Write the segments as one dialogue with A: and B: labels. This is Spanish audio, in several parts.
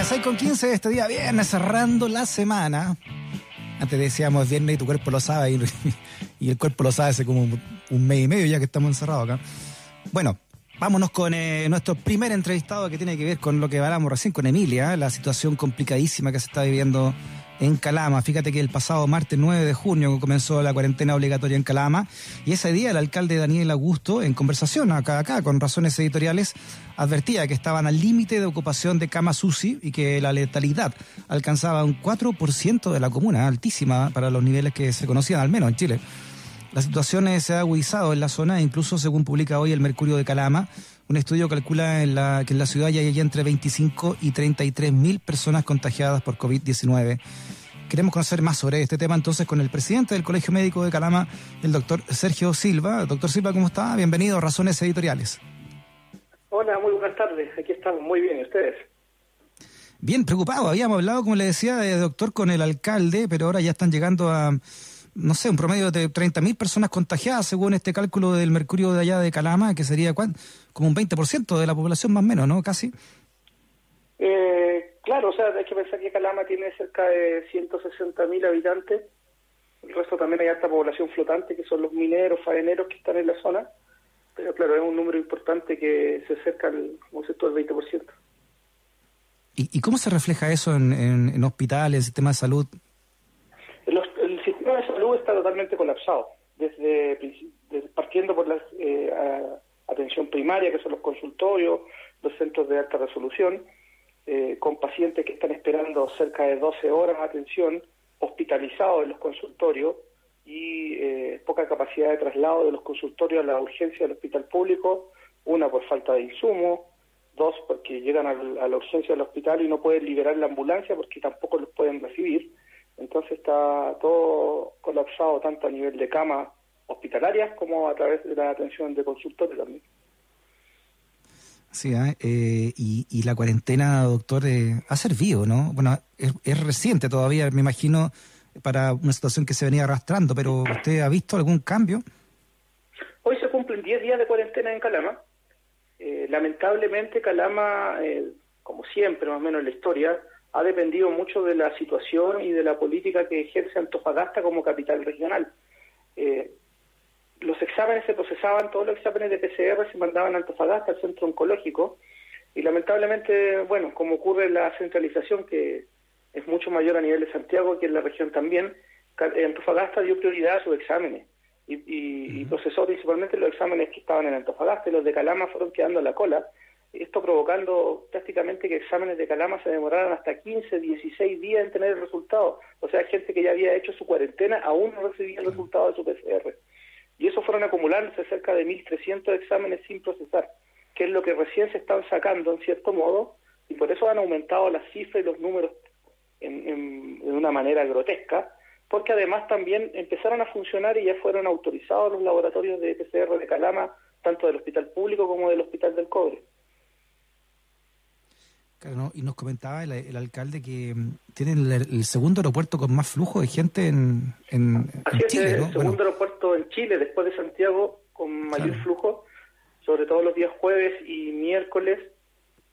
A: Ya 6 con 15 este día viernes, cerrando la semana. Antes decíamos viernes y tu cuerpo lo sabe, y, el cuerpo lo sabe hace como un mes y medio ya que estamos encerrados acá. Bueno, vámonos con eh, nuestro primer entrevistado que tiene que ver con lo que hablamos recién con Emilia, la situación complicadísima que se está viviendo en Calama. Fíjate que el pasado martes 9 de junio comenzó la cuarentena obligatoria en Calama y ese día el alcalde Daniel Augusto, en conversación acá, acá con razones editoriales, advertía que estaban al límite de ocupación de camas UCI y que la letalidad alcanzaba un 4% de la comuna, altísima para los niveles que se conocían, al menos en Chile. La situación se ha agudizado en la zona, incluso según publica hoy el Mercurio de Calama, un estudio calcula en la, que en la ciudad ya hay entre 25 y 33 mil personas contagiadas por COVID-19. Queremos conocer más sobre este tema entonces con el presidente del Colegio Médico de Calama, el doctor Sergio Silva. Doctor Silva, ¿cómo está? Bienvenido a Razones Editoriales.
B: Hola, muy buenas tardes. Aquí estamos muy bien. ¿Y ustedes?
A: Bien, preocupado. Habíamos hablado, como le decía, de doctor con el alcalde, pero ahora ya están llegando a no sé, un promedio de 30.000 personas contagiadas según este cálculo del mercurio de allá de Calama, que sería como un 20% de la población más o menos, ¿no? Casi.
B: Eh, claro, o sea, hay que pensar que Calama tiene cerca de 160.000 habitantes. El resto también hay alta población flotante, que son los mineros, faeneros que están en la zona. Pero claro, es un número importante que se acerca al, como sector del 20%.
A: ¿Y, ¿Y cómo se refleja eso en, en, en hospitales, sistemas de salud?
B: Está totalmente colapsado, desde, partiendo por la eh, atención primaria, que son los consultorios, los centros de alta resolución, eh, con pacientes que están esperando cerca de 12 horas de atención, hospitalizados en los consultorios y eh, poca capacidad de traslado de los consultorios a la urgencia del hospital público, una por falta de insumo, dos porque llegan a la urgencia del hospital y no pueden liberar la ambulancia porque tampoco los pueden recibir, entonces está todo colapsado tanto a nivel de camas hospitalarias como a través de la atención de consultores también.
A: Sí, ¿eh? eh y, la cuarentena, doctor, eh, ha servido, ¿no? Bueno, es, reciente todavía, me imagino, para una situación que se venía arrastrando, pero ¿usted ha visto algún cambio?
B: Hoy se cumplen 10 días de cuarentena en Calama. Eh, lamentablemente, Calama, como siempre, más o menos en la historia, ha dependido mucho de la situación y de la política que ejerce Antofagasta como capital regional. Eh, los exámenes se procesaban, todos los exámenes de PCR se mandaban a Antofagasta, al centro oncológico, y lamentablemente, bueno, como ocurre la centralización, que es mucho mayor a nivel de Santiago que en la región también, eh, Antofagasta dio prioridad a sus exámenes y, y procesó principalmente los exámenes que estaban en Antofagasta y los de Calama fueron quedando a la cola esto provocando prácticamente que exámenes de calama se demoraran hasta 15, 16 días en tener el resultado. O sea, gente que ya había hecho su cuarentena aún no recibía el resultado de su PCR. Y eso fueron acumulándose cerca de 1.300 exámenes sin procesar, que es lo que recién se están sacando en cierto modo, y por eso han aumentado las cifras y los números en, en, de una manera grotesca, porque además también empezaron a funcionar y ya fueron autorizados los laboratorios de PCR de Calama, tanto del Hospital Público como del Hospital del Cobre.
A: Claro, y nos comentaba el, alcalde que mm, tienen el, segundo aeropuerto con más flujo de gente en, en, Chile.
B: el segundo aeropuerto en Chile, después de Santiago, con mayor flujo, sobre todo los días jueves y miércoles.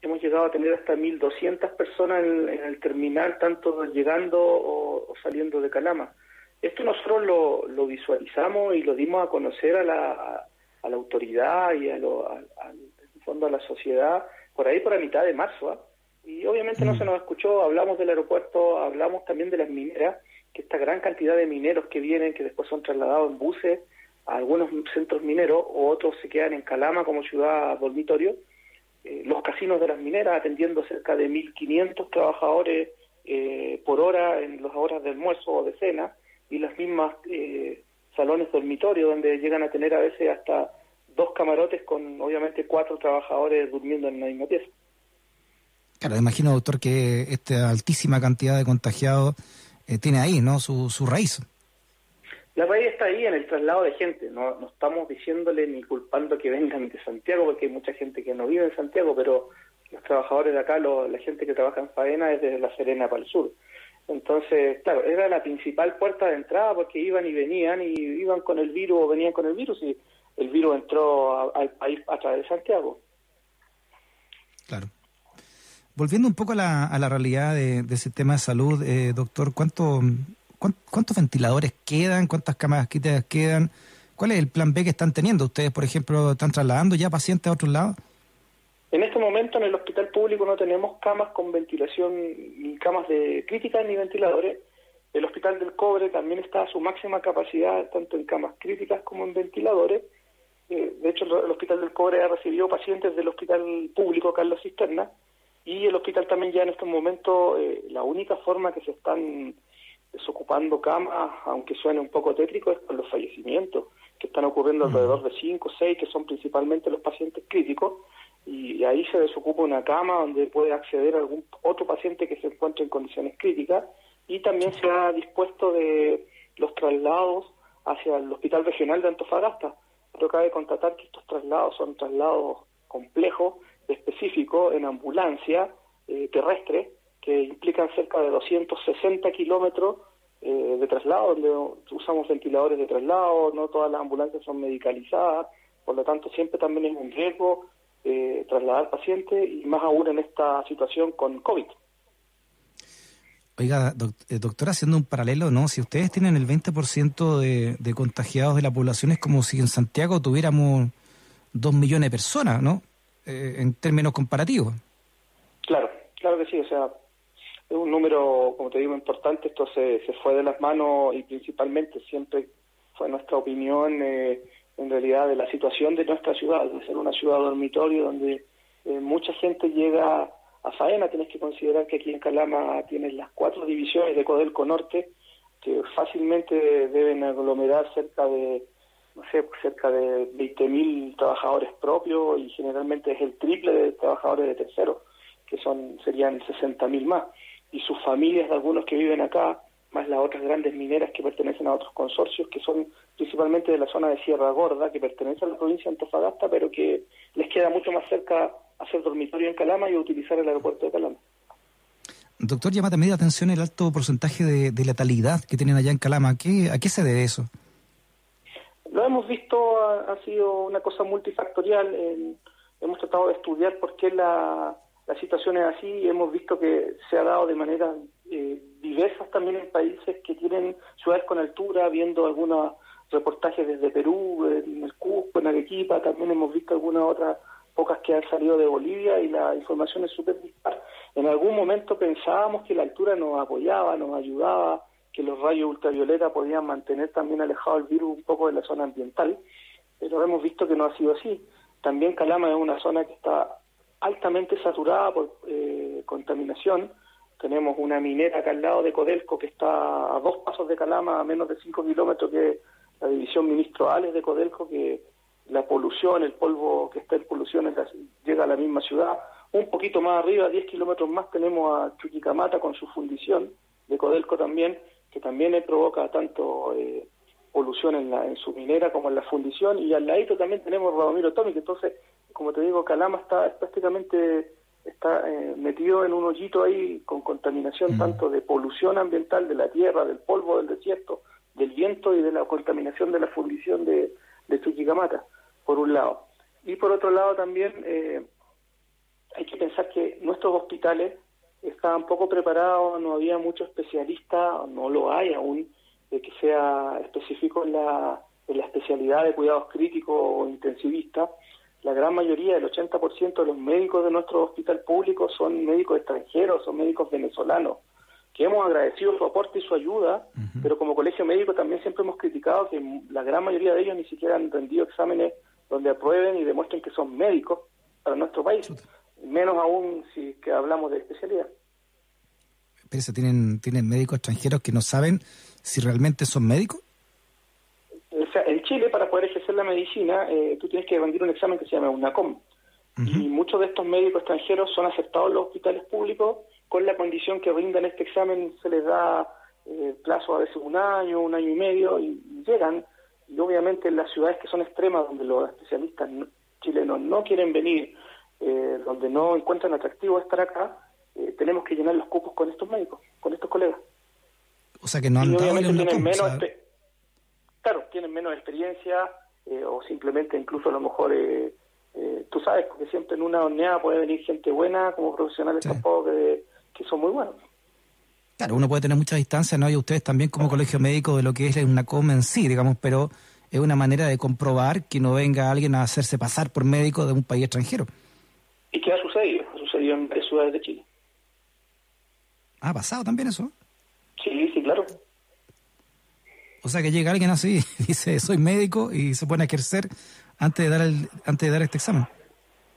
B: Hemos llegado a tener hasta 1.200 personas en, el terminal, tanto llegando o, saliendo de Calama. Esto nosotros lo, lo, visualizamos y lo dimos a conocer a la, a, la autoridad y a lo, fondo a la sociedad por ahí por la mitad de marzo. ¿ah? Y obviamente no mm. se nos escuchó, hablamos del aeropuerto, hablamos también de las mineras, que esta gran cantidad de mineros que vienen, que después son trasladados en buses a algunos centros mineros, o otros se quedan en Calama como ciudad dormitorio, eh, los casinos de las mineras atendiendo cerca de 1.500 trabajadores eh, por hora en las horas de almuerzo o de cena, y las mismas eh, salones dormitorio donde llegan a tener a veces hasta dos camarotes con obviamente cuatro trabajadores durmiendo en la misma pieza.
A: Claro, imagino, doctor, que esta altísima cantidad de contagiados eh, tiene ahí, ¿no? Su, su raíz.
B: La raíz está ahí en el traslado de gente. No, estamos diciéndole ni culpando que vengan de Santiago, porque hay mucha gente que no vive en Santiago, pero los trabajadores de acá, la gente que trabaja en faena es desde La Serena para el sur. Entonces, claro, era la principal puerta de entrada porque iban y venían y iban con el virus o venían con el virus y el virus entró al país a través de Santiago.
A: Volviendo un poco a la, a la realidad de, del sistema de salud, eh, doctor, ¿cuánto, ¿cuántos ventiladores quedan? ¿Cuántas cámaras quitadas quedan? ¿Cuál es el plan B que están teniendo? ¿Ustedes, por ejemplo, están trasladando ya pacientes a otros lados?
B: En este momento en el hospital público no tenemos camas con ventilación, ni camas de críticas ni ventiladores. El hospital del Cobre también está a su máxima capacidad, tanto en camas críticas como en ventiladores. Eh, de hecho, el hospital del Cobre ha recibido pacientes del hospital público Carlos Cisterna y el hospital también ya en este momento, eh, la única forma que se están desocupando camas, aunque suene un poco tétrico, es con los fallecimientos, que están ocurriendo alrededor de 5 o 6, que son principalmente los pacientes críticos y ahí se desocupa una cama donde puede acceder algún otro paciente que se encuentre en condiciones críticas y también se ha dispuesto de los traslados hacia el Hospital Regional de Antofagasta. Pero cabe constatar que estos traslados son traslados complejos, específicos, en ambulancia eh, terrestre, que implican cerca de 260 kilómetros eh, de traslado, donde usamos ventiladores de traslado, no todas las ambulancias son medicalizadas, por lo tanto siempre también es un riesgo eh, trasladar pacientes y más aún en esta situación con COVID.
A: Oiga, eh, doctora, haciendo un paralelo, ¿no? Si ustedes tienen el 20% de, de contagiados de la población, es como si en Santiago tuviéramos dos millones de personas, ¿no? Eh, en términos comparativos.
B: Claro, claro que sí, o sea, es un número, como te digo, importante, esto se, se fue de las manos y principalmente siempre fue nuestra opinión eh, en realidad de la situación de nuestra ciudad, de ser una ciudad dormitorio donde eh, mucha gente llega a faena, tienes que considerar que aquí en Calama tienes las cuatro divisiones de Codelco Norte, que fácilmente deben aglomerar cerca de, no sé, cerca de 20.000 trabajadores propios y generalmente es el triple de trabajadores de terceros, que son serían 60.000 más. Y sus familias de algunos que viven acá más las otras grandes mineras que pertenecen a otros consorcios que son principalmente de la zona de Sierra Gorda, que pertenece a la provincia de Antofagasta, pero que les queda mucho más cerca hacer dormitorio en Calama y utilizar el aeropuerto de Calama.
A: Doctor, llama también la atención el alto porcentaje de, letalidad que tienen allá en Calama. ¿A qué, ¿A qué se debe eso?
B: Hemos visto, ha, sido una cosa multifactorial. hemos tratado de estudiar por qué la, la situación es así y hemos visto que se ha dado de manera eh, diversas también en países que tienen ciudades con altura, viendo algunos reportajes desde Perú, en el Cusco, en Arequipa, también hemos visto algunas otras pocas que han salido de Bolivia y la información es súper dispar. En algún momento pensábamos que la altura nos apoyaba, nos ayudaba, que los rayos ultravioleta podían mantener también alejado el virus un poco de la zona ambiental, pero hemos visto que no ha sido así. También Calama es una zona que está altamente saturada por eh, contaminación, tenemos una minera acá al lado de Codelco que está a dos pasos de Calama, a menos de cinco kilómetros, que la división Ministro Ales de Codelco, que la polución, el polvo que está en polución llega a la misma ciudad. Un poquito más arriba, diez kilómetros más, tenemos a Chuquicamata con su fundición de Codelco también, que también provoca tanto eh, polución en, la, en su minera como en la fundición. Y al ladito también tenemos Radomiro Atómico. Entonces, como te digo, Calama está prácticamente está eh, metido en un hoyito ahí con contaminación tanto de polución ambiental de la tierra, del polvo del desierto, del viento y de la contaminación de la fundición de, de Chuquicamata, por un lado. Y por otro lado también eh, hay que pensar que nuestros hospitales estaban poco preparados, no había muchos especialistas, no lo hay aún, de que sea específico en la, en la especialidad de cuidados críticos o intensivistas. La gran mayoría, el 80% de los médicos de nuestro hospital público son médicos extranjeros, son médicos venezolanos, que hemos agradecido su aporte y su ayuda, pero como colegio médico también siempre hemos criticado que la gran mayoría de ellos ni siquiera han rendido exámenes donde aprueben y demuestren que son médicos para nuestro país, menos aún si que hablamos de especialidad.
A: Pero ¿tienen, ¿tienen médicos extranjeros que no saben si realmente son médicos?
B: en Chile, para poder ejercer la medicina, eh, tú tienes que rendir un examen que se llama UNACOM. Y muchos de estos médicos extranjeros son aceptados en los hospitales públicos con la condición que rindan este examen, se les da eh, plazo a veces un año, un año y medio, y, llegan. Y obviamente en las ciudades que son extremas, donde los especialistas chilenos no quieren venir, eh, donde no encuentran atractivo estar acá, tenemos que llenar los cupos con estos médicos, con estos colegas.
A: O sea que no han dado
B: menos claro, tienen menos experiencia eh, o simplemente incluso a lo mejor eh, Eh, tú sabes, porque siempre en una horneada puede venir gente buena, como profesionales tampoco que, que son muy buenos.
A: Claro, uno puede tener mucha distancia, ¿no? Y ustedes también como colegio médico de lo que es una COM en sí, digamos, pero es una manera de comprobar que no venga alguien a hacerse pasar por médico de un país extranjero.
B: ¿Y qué ha sucedido? Ha sucedido en varias ciudades de Chile.
A: ¿Ha pasado también eso?
B: Sí, sí, claro.
A: O sea que llega alguien así, dice soy médico y se pone a ejercer antes de dar el, antes de dar este examen.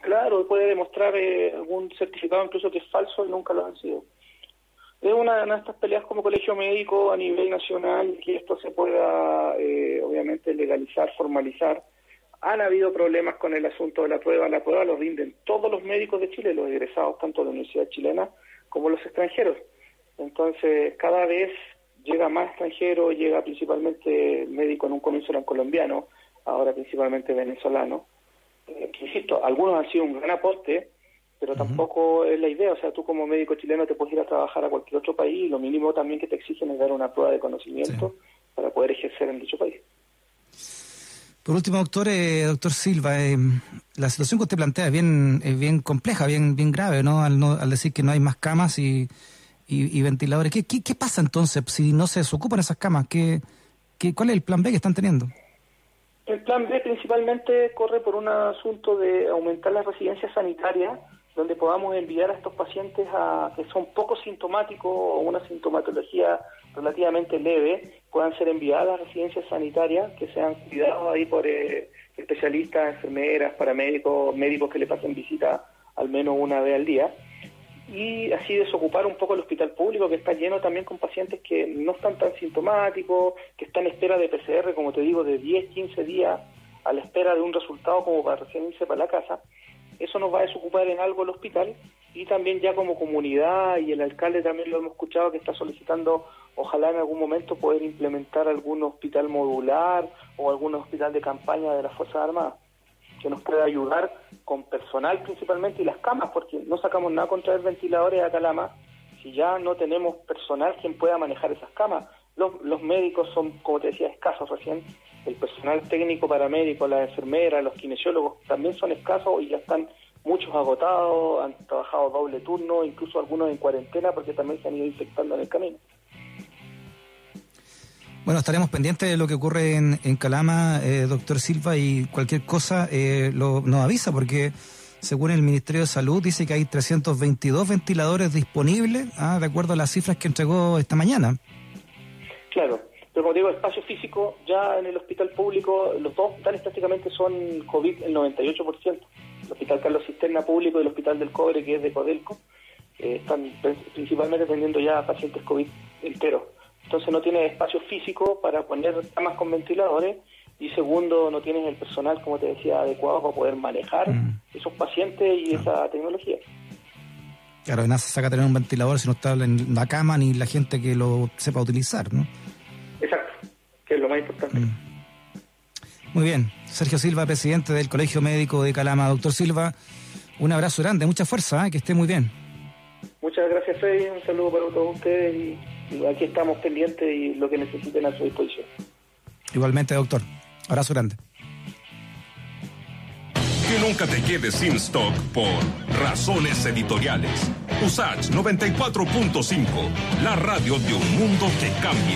B: Claro, puede demostrar eh, algún certificado incluso que es falso y nunca lo han sido es una de estas peleas como colegio médico a nivel nacional que esto se pueda eh, obviamente legalizar, formalizar. Han habido problemas con el asunto de la prueba. La prueba lo rinden todos los médicos de Chile, los egresados tanto de la Universidad Chilena como los extranjeros. Entonces, cada vez llega más extranjero, llega principalmente médico en un comienzo eran colombiano, ahora principalmente venezolano. Eh, insisto, algunos han sido un gran aporte, pero tampoco es la idea. O sea, tú como médico chileno te puedes ir a trabajar a cualquier otro país y lo mínimo también que te exigen es dar una prueba de conocimiento para poder ejercer en dicho país.
A: Por último, doctor, eh, doctor Silva, eh, la situación que usted plantea es bien, es bien compleja, bien, bien grave, ¿no? Al, no, al decir que no hay más camas y, y, ventiladores. ¿Qué, ¿Qué, pasa entonces si no se desocupan esas camas? ¿Qué, qué, ¿Cuál es el plan B que están teniendo?
B: El plan B principalmente corre por un asunto de aumentar las residencias sanitarias donde podamos enviar a estos pacientes a, que son poco sintomáticos o una sintomatología relativamente leve, puedan ser enviadas a residencias sanitarias que sean cuidados ahí por eh, especialistas, enfermeras, paramédicos, médicos que le pasen visita al menos una vez al día. Y así desocupar un poco el hospital público que está lleno también con pacientes que no están tan sintomáticos, que están en espera de PCR, como te digo, de 10, 15 días a la espera de un resultado como para recién irse para la casa eso nos va a desocupar en algo el hospital y también ya como comunidad y el alcalde también lo hemos escuchado que está solicitando ojalá en algún momento poder implementar algún hospital modular o algún hospital de campaña de las Fuerzas Armadas que nos pueda ayudar con personal principalmente y las camas porque no sacamos nada contra el ventiladores a Calama si ya no tenemos personal quien pueda manejar esas camas los, los médicos son como te decía escasos recién el personal técnico paramédico, las enfermeras, los kinesiólogos también son escasos y ya están muchos agotados, han trabajado doble turno, incluso algunos en cuarentena porque también se han ido infectando en el camino.
A: Bueno, estaremos pendientes de lo que ocurre en, Calama, eh, doctor Silva, y cualquier cosa eh, lo, nos avisa porque según el Ministerio de Salud dice que hay 322 ventiladores disponibles, ah, de acuerdo a las cifras que entregó esta mañana.
B: Claro, pero como digo, espacio físico, ya en el hospital público, los dos hospitales prácticamente son COVID el 98%. El Hospital Carlos Cisterna Público y el Hospital del Cobre, que es de Codelco, eh, están principalmente atendiendo ya pacientes COVID enteros. Entonces no tienes espacio físico para poner camas con ventiladores y segundo, no tienes el personal, como te decía, adecuado para poder manejar mm. esos pacientes y esa tecnología.
A: Claro, de nada se saca tener un ventilador si no está en la cama ni la gente que lo sepa utilizar, ¿no?
B: que es lo más importante. Mm.
A: Muy bien. Sergio Silva, presidente del Colegio Médico de Calama. Doctor Silva, un abrazo grande, mucha fuerza, ¿eh? que esté muy bien.
B: Muchas gracias, Fede. Un saludo para todos ustedes y, aquí estamos pendientes y lo que necesiten a su disposición.
A: Igualmente, doctor. Abrazo grande.
C: Que nunca te quedes sin stock por razones editoriales. USACH 94.5, la radio de un mundo que cambia.